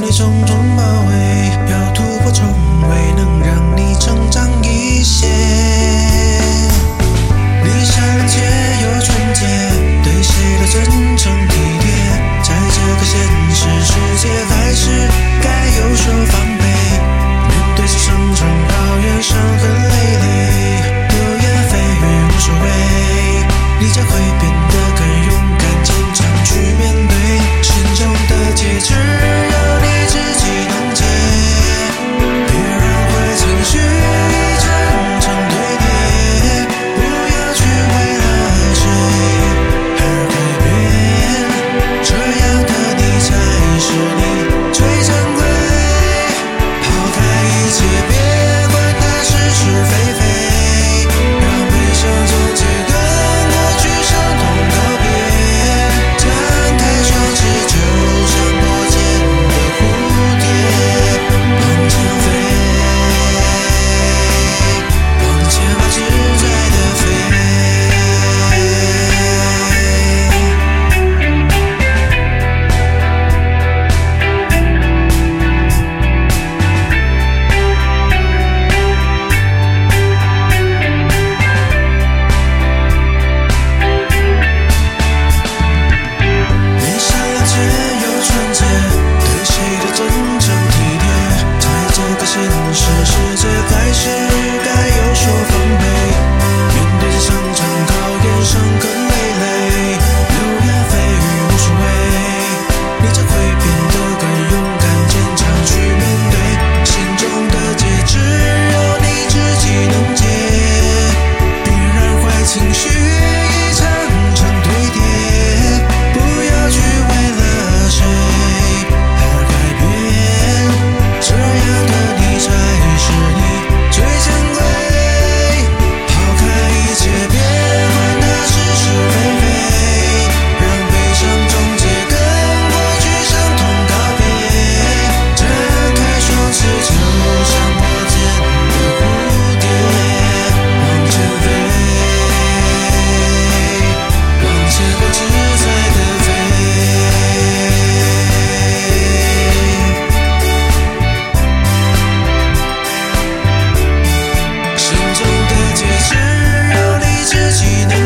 你重重包围，要突破重围。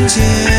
间